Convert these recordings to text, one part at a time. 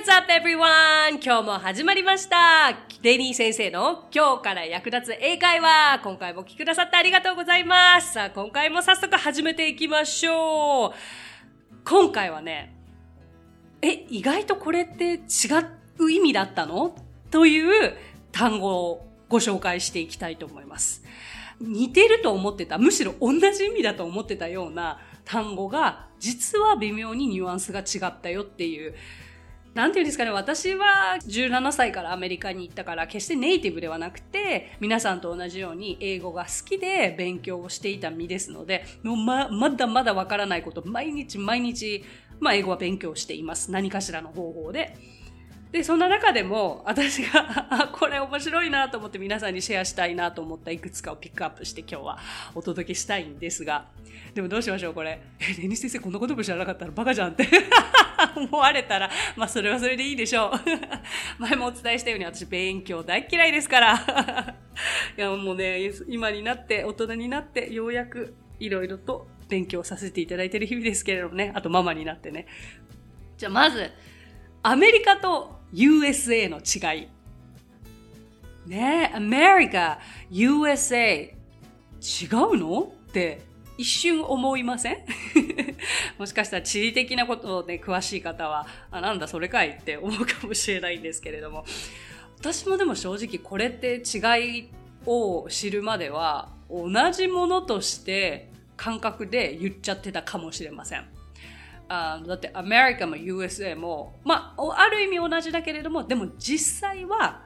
What's up everyone? 今日も始まりました。デニー先生の今日から役立つ英会話。今回もお聞きくださってありがとうございます。さあ、今回も早速始めていきましょう。今回はね、え、意外とこれって違う意味だったの？という単語をご紹介していきたいと思います。似てると思ってた、むしろ同じ意味だと思ってたような単語が、実は微妙にニュアンスが違ったよっていうなんていうんですかね、私は17歳からアメリカに行ったから、決してネイティブではなくて、皆さんと同じように英語が好きで勉強をしていた身ですので、もうま、まだまだわからないこと、毎日毎日、まあ英語は勉強しています。何かしらの方法で。で、そんな中でも、私が、これ面白いなと思って皆さんにシェアしたいなと思ったいくつかをピックアップして今日はお届けしたいんですが、でもどうしましょう、これ。え、レニ先生こんなことも知らなかったらバカじゃんって思われたら、まあそれはそれでいいでしょう。前もお伝えしたように私勉強大嫌いですから。いやもうね、今になって、大人になって、ようやくいろいろと勉強させていただいている日々ですけれどもね、あとママになってね。じゃあまず、アメリカと USA の違い。ねえ、アメリカ、USA、違うの？って一瞬思いません？もしかしたら地理的なことで、ね、詳しい方は、あ、なんだそれかいって思うかもしれないんですけれども、私もでも正直これって違いを知るまでは、同じものとして感覚で言っちゃってたかもしれません。あだってアメリカも USA も、まあ、ある意味同じだけれども、でも実際は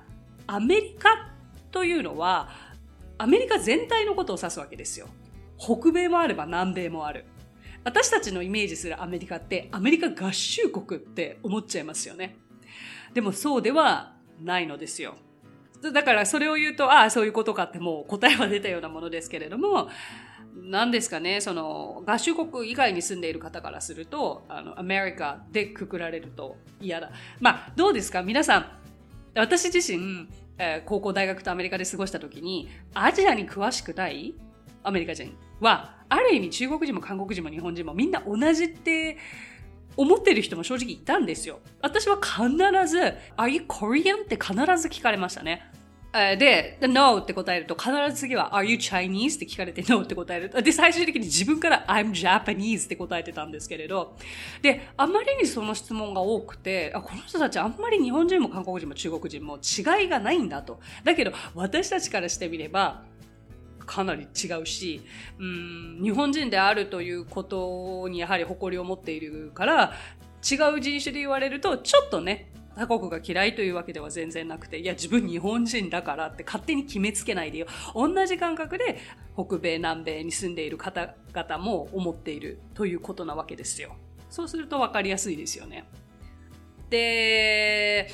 アメリカというのは、アメリカ全体のことを指すわけですよ。北米もあれば南米もある。私たちのイメージするアメリカってアメリカ合衆国って思っちゃいますよね。でもそうではないのですよ。だからそれを言うと、ああ、そういうことかってもう答えは出たようなものですけれども、何ですかね、その、合衆国以外に住んでいる方からすると、あの、アメリカでくくられると嫌だ。まあ、どうですか？皆さん、私自身、えー、高校、大学とアメリカで過ごした時に、アジアに詳しくないアメリカ人は、ある意味中国人も韓国人も日本人もみんな同じって思ってる人も正直いたんですよ。私は必ず、Are you Korean? って必ず聞かれましたね。で、No って答えると、必ず次は Are you Chinese? って聞かれて No って答える。で、最終的に自分から I'm Japanese って答えてたんですけれど、で、あまりにその質問が多くて、あこの人たちあんまり日本人も韓国人も中国人も違いがないんだと。だけど、私たちからしてみれば、かなり違うし、うん、日本人であるということにやはり誇りを持っているから、違う人種で言われると、ちょっとね、他国が嫌いというわけでは全然なくて、いや、自分日本人だからって勝手に決めつけないでよ。同じ感覚で北米、南米に住んでいる方々も思っているということなわけですよ。そうすると分かりやすいですよね。で、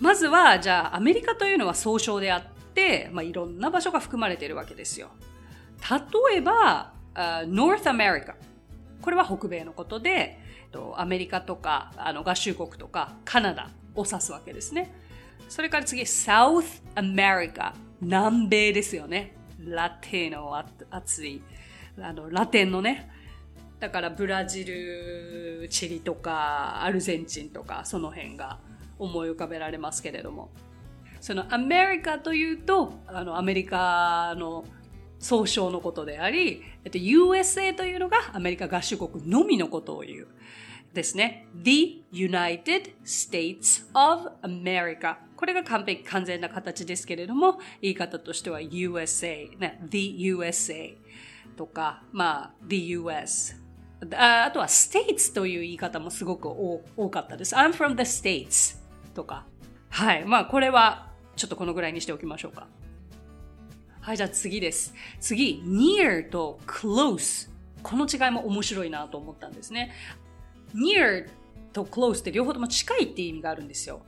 まずは、じゃあ、アメリカというのは総称であって、まあ、いろんな場所が含まれているわけですよ。例えば、North America。これは北米のことで、アメリカとか、あの合衆国とか、カナダを指すわけですね。それから次、South America。南米ですよね。ラテの熱い。あの、ラテンのね。だからブラジル、チリとか、アルゼンチンとか、その辺が思い浮かべられますけれども。そのアメリカというと、あの、アメリカの総称のことであり、えっと、USA というのがアメリカ合衆国のみのことを言う。ですね。The United States of America。これが完璧、完全な形ですけれども、言い方としては USA、ね、The USA とか、まあ、The US。ああとは States という言い方もすごく多かったです。I'm from the States とか。はい。まあ、これはちょっとこのぐらいにしておきましょうか。はい、じゃあ次です。次、near と close。この違いも面白いなと思ったんですね。near と close って両方とも近いって意味があるんですよ。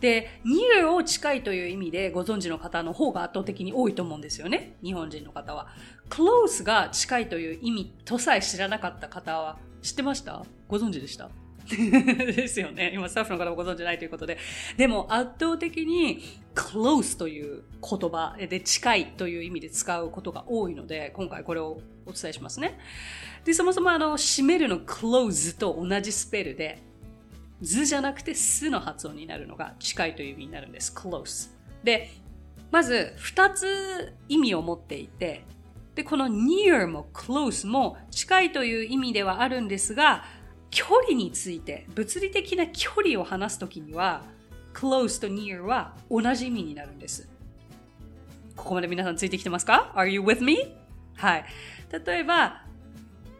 で、near を近いという意味でご存知の方の方が圧倒的に多いと思うんですよね。日本人の方は。close が近いという意味とさえ知らなかった方は知ってました？ご存知でした？ですよね。今スタッフの方もご存知ないということで。でも圧倒的に close という言葉で近いという意味で使うことが多いので、今回これをお伝えしますね。で、そもそもあの、閉めるの close と同じスペルで、図じゃなくてすの発音になるのが近いという意味になるんです。close。で、まず二つ意味を持っていて、で、この near も close も近いという意味ではあるんですが、距離について、物理的な距離を話すときには、close と near は同じ意味になるんです。ここまで皆さんついてきてますか ?Are you with me? はい。例えば、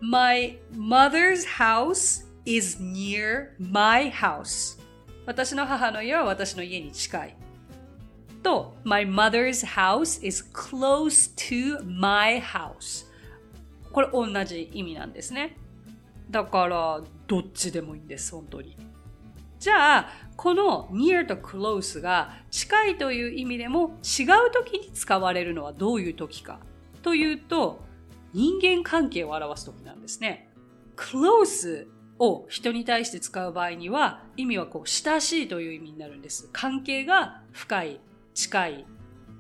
My mother's house is near my house. 私の母の家は私の家に近い。と、My mother's house is close to my house. これ同じ意味なんですね。だから、どっちでもいいんです、本当に。じゃあ、この near と close が近いという意味でも違う時に使われるのはどういう時かというと、人間関係を表す時なんですね。close を人に対して使う場合には意味はこう親しいという意味になるんです。関係が深い、近い。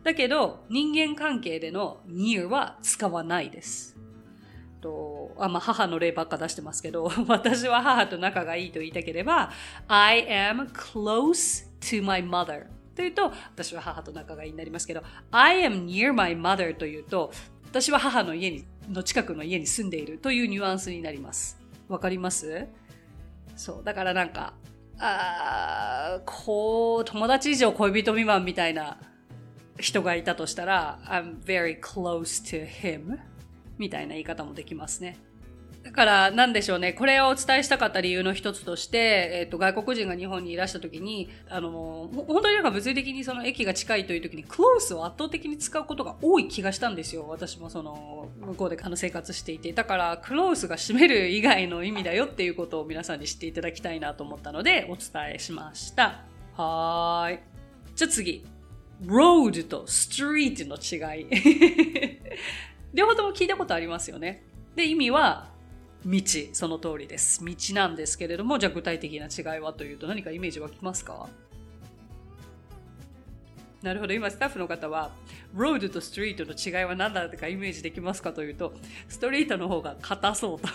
だけど人間関係での near は使わないです。とあまあ、母の例ばっか出してますけど、私は母と仲がいいと言いたければ、I am close to my mother というと、私は母と仲がいいになりますけど、I am near my mother というと、私は母の家に、の近くの家に住んでいるというニュアンスになります。わかります？そう。だからなんか、あこう、友達以上恋人未満みたいな人がいたとしたら、I'm very close to him みたいな言い方もできますね。だから、なんでしょうね。これをお伝えしたかった理由の一つとして、えっ、と、外国人が日本にいらした時に、あの、本当になんか物理的にその駅が近いという時に、クロースを圧倒的に使うことが多い気がしたんですよ。私もその、向こうであの生活していて。だから、クロースが閉める以外の意味だよっていうことを皆さんに知っていただきたいなと思ったので、お伝えしました。はーい。じゃあ次。road と street の違い。両方とも聞いたことありますよね。で、意味は、道、その通りです。道なんですけれども、じゃあ具体的な違いはというと何かイメージ湧きますか？なるほど。今、スタッフの方は、ロードとストリートの違いは何だとかイメージできますかというと、ストリートの方が硬そうと。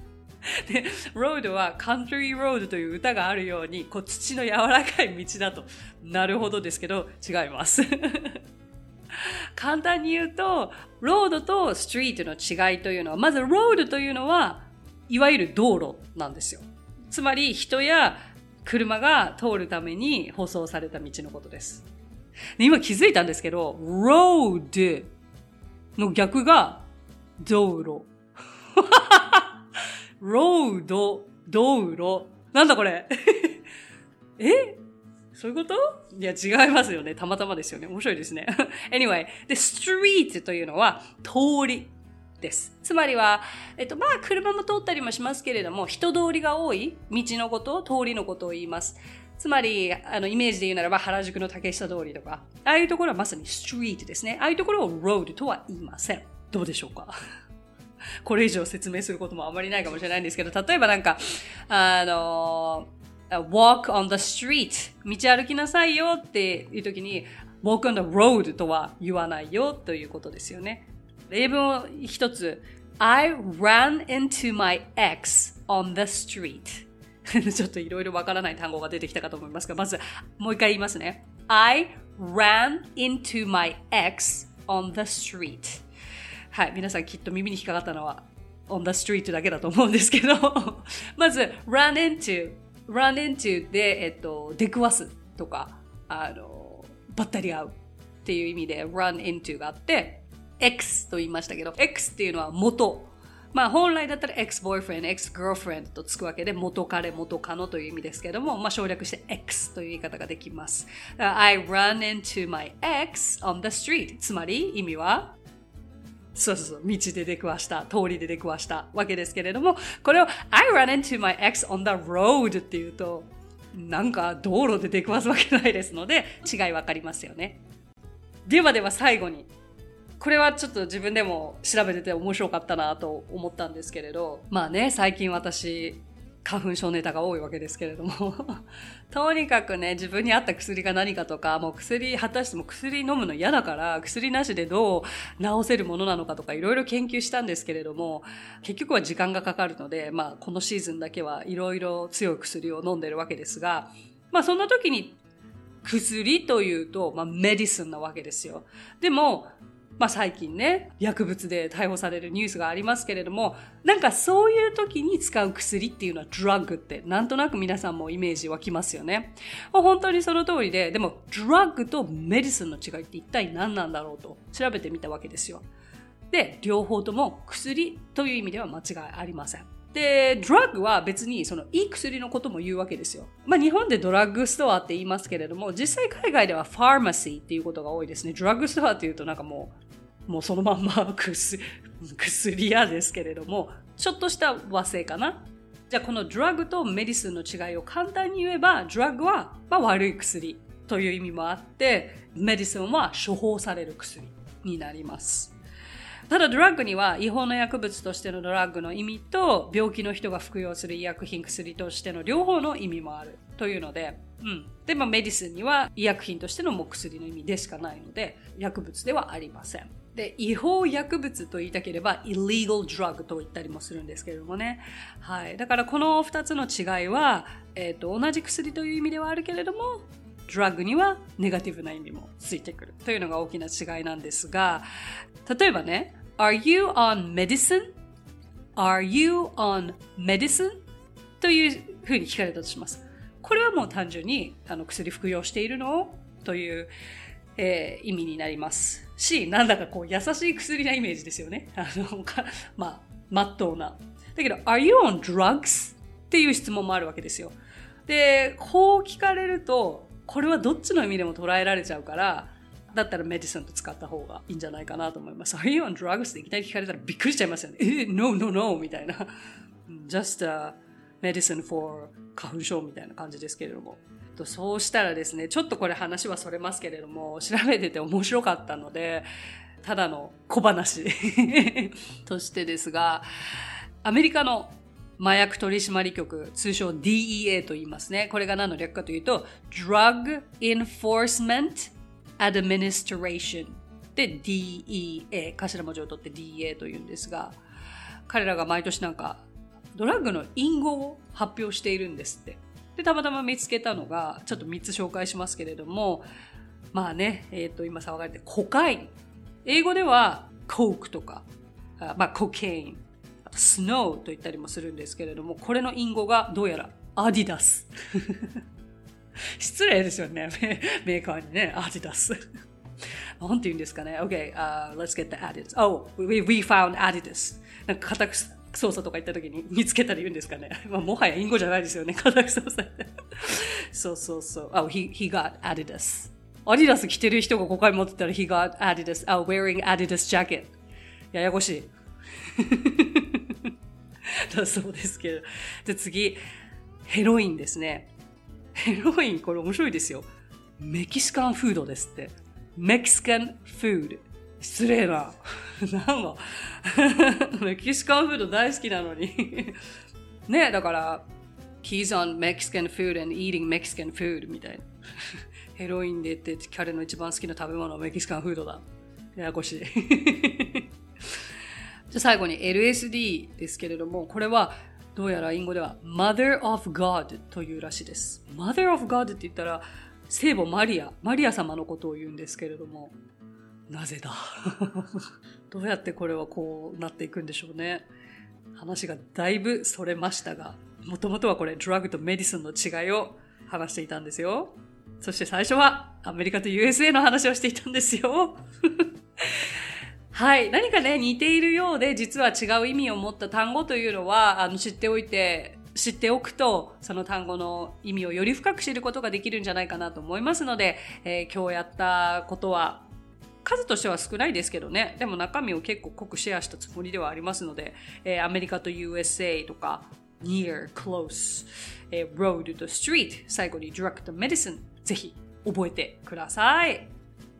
で、ロードはカントリーロードという歌があるように、こう土の柔らかい道だと。なるほどですけど、違います。簡単に言うと、ロードとストリートの違いというのは、まずロードというのは、いわゆる道路なんですよ。つまり人や車が通るために舗装された道のことです。で今気づいたんですけど、road の逆が道路。ロード、道路。なんだこれ？え？そういうこと？いや、違いますよね。たまたまですよね。面白いですね。anyway, で、street というのは通りです。つまりは、えっと、まあ、車も通ったりもしますけれども、人通りが多い道のことを、通りのことを言います。つまり、あの、イメージで言うならば、原宿の竹下通りとか、ああいうところはまさに street ですね。ああいうところを road とは言いません。どうでしょうか？これ以上説明することもあまりないかもしれないんですけど、例えばなんか、あの、walk on the street. 道歩きなさいよっていう時に walk on the road とは言わないよということですよね。例文を一つ。I ran into my ex on the street. ちょっといろいろわからない単語が出てきたかと思いますが、まずもう一回言いますね。I ran into my ex on the street. はい、皆さんきっと耳に引っかかったのは on the street だけだと思うんですけど。まず run into run into で、えっと、出くわすとか、あの、ばったり会うっていう意味で run into があって、X と言いましたけど、X っていうのは元。まあ本来だったら ex-boyfriend、ex-girlfriend とつくわけで元彼、元カノという意味ですけども、まあ省略して X という言い方ができます。I run into my ex on the street つまり意味はそうそうそう、道で出くわした、通りで出くわしたわけですけれども、これを I run into my ex on the road っていうと、なんか道路で出くわすわけないですので、違いわかりますよね。ではでは最後に、これはちょっと自分でも調べてて面白かったなと思ったんですけれど、まあね、最近私、花粉症ネタが多いわけですけれども とにかくね、自分に合った薬が何かとか、もう薬、果たしても薬飲むの嫌だから、薬なしでどう治せるものなのかとか、いろいろ研究したんですけれども、結局は時間がかかるので、まあ、このシーズンだけはいろいろ強い薬を飲んでるわけですが、まあ、そんな時に薬というと、まあ、メディスンなわけですよ。でも、まあ最近ね、薬物で逮捕されるニュースがありますけれども、なんかそういう時に使う薬っていうのはドラッグってなんとなく皆さんもイメージ湧きますよね。まあ、本当にその通りで、でもドラッグとメディスンの違いって一体何なんだろうと調べてみたわけですよ。で、両方とも薬という意味では間違いありません。で、ドラッグは別にそのいい薬のことも言うわけですよ。まあ日本でドラッグストアって言いますけれども、実際海外ではファーマシーっていうことが多いですね。ドラッグストアっていうとなんかもうもうそのまんま薬薬 屋ですけれども、ちょっとした和製かな？じゃあこのドラッグとメディスンの違いを簡単に言えば、ドラッグは、まあ、悪い薬という意味もあって、メディスンは処方される薬になります。ただドラッグには違法な薬物としてのドラッグの意味と病気の人が服用する医薬品薬としての両方の意味もあるというので、うん。で、まあメディスンには医薬品としてのも薬の意味でしかないので薬物ではありません。で、違法薬物と言いたければ illegal drug と言ったりもするんですけれどもね。はい。だからこの二つの違いは、えっ、ー、と、同じ薬という意味ではあるけれども、ドラッグにはネガティブな意味もついてくるというのが大きな違いなんですが、例えばね、Are you on medicine?Are you on medicine? というふうに聞かれたとします。これはもう単純にあの薬服用しているの？というえー、意味になりますし、なんだかこう優しい薬なイメージですよね。あの、まあ、まっとうな。だけど、are you on drugs? っていう質問もあるわけですよ。で、こう聞かれると、これはどっちの意味でも捉えられちゃうから、だったらメディスンと使った方がいいんじゃないかなと思います。Are you on drugs? っていきなり聞かれたらびっくりしちゃいますよね。え、no, no, no! みたいな。just a medicine for 花粉症みたいな感じですけれども。とそうしたらですね、ちょっとこれ話はそれますけれども、調べてて面白かったので、ただの小話 としてですが、アメリカの麻薬取締局、通称 DEA と言いますね。これが何の略かというと、Drug Enforcement Administration で DEA、頭文字を取って DEA というんですが、彼らが毎年なんかドラッグの隠語を発表しているんですって。で、たまたま見つけたのが、ちょっと3つ紹介しますけれども、まあね、えっ、ー、と、今騒がれて、コカイン。英語では、コークとか、あまあ、コケイン。あと、スノーと言ったりもするんですけれども、これの隠語がどうやら、アディダス。失礼ですよね。メーカーにね、アディダス。なんて言うんですかね。Okay,、uh, let's get the Adidas. Oh, we, we found Adidas. なんか固く操作とか行った時に 見つけたら言うんですかね。まあ、もはや隠語じゃないですよね。家宅操作って。そうそうそう。Oh, he, he got Adidas. アディダス着てる人が5回持ってたら he got Adidas. Oh, wearing Adidas jacket. ややこしい。だそうですけど。で、次、ヘロインですね。ヘロイン、これ面白いですよ。メキシカンフードですって。メキシカンフード。失礼な。なんか、メキシカンフード大好きなのに ね、だから、he's on Mexican food and eating Mexican food みたいな。ヘロインでって彼の一番好きな食べ物はメキシカンフードだ。ややこしい。じゃ最後に LSD ですけれども、これはどうやら英語では Mother of God というらしいです。Mother of God って言ったら聖母マリア、マリア様のことを言うんですけれども、なぜだ？どうやってこれはこうなっていくんでしょうね。話がだいぶそれましたが、もともとはこれ、ドラッグとメディスンの違いを話していたんですよ。そして最初はアメリカと USA の話をしていたんですよ。はい。何かね、似ているようで、実は違う意味を持った単語というのは、あの、知っておいて、知っておくと、その単語の意味をより深く知ることができるんじゃないかなと思いますので、えー、今日やったことは、数としては少ないですけどね。でも中身を結構濃くシェアしたつもりではありますので、えー、アメリカと USA とか、near, close, えー、road と street、最後に drug と medicine、ぜひ覚えてください。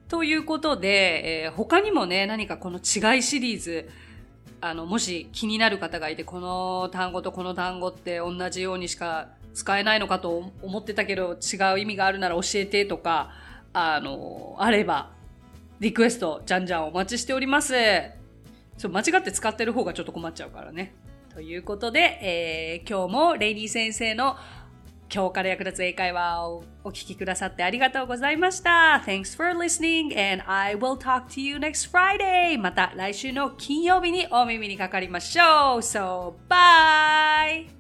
ということで、えー、他にもね、何かこの違いシリーズ、あの、もし気になる方がいて、この単語とこの単語って同じようにしか使えないのかと思ってたけど、違う意味があるなら教えてとか、あの、あれば、リクエスト、じゃんじゃんお待ちしております。そう、間違って使ってる方がちょっと困っちゃうからね。ということで、えー、今日もレイニー先生の今日から役立つ英会話をお聞きくださってありがとうございました。Thanks for listening and I will talk to you next Friday. また来週の金曜日にお耳にかかりましょう。So, bye!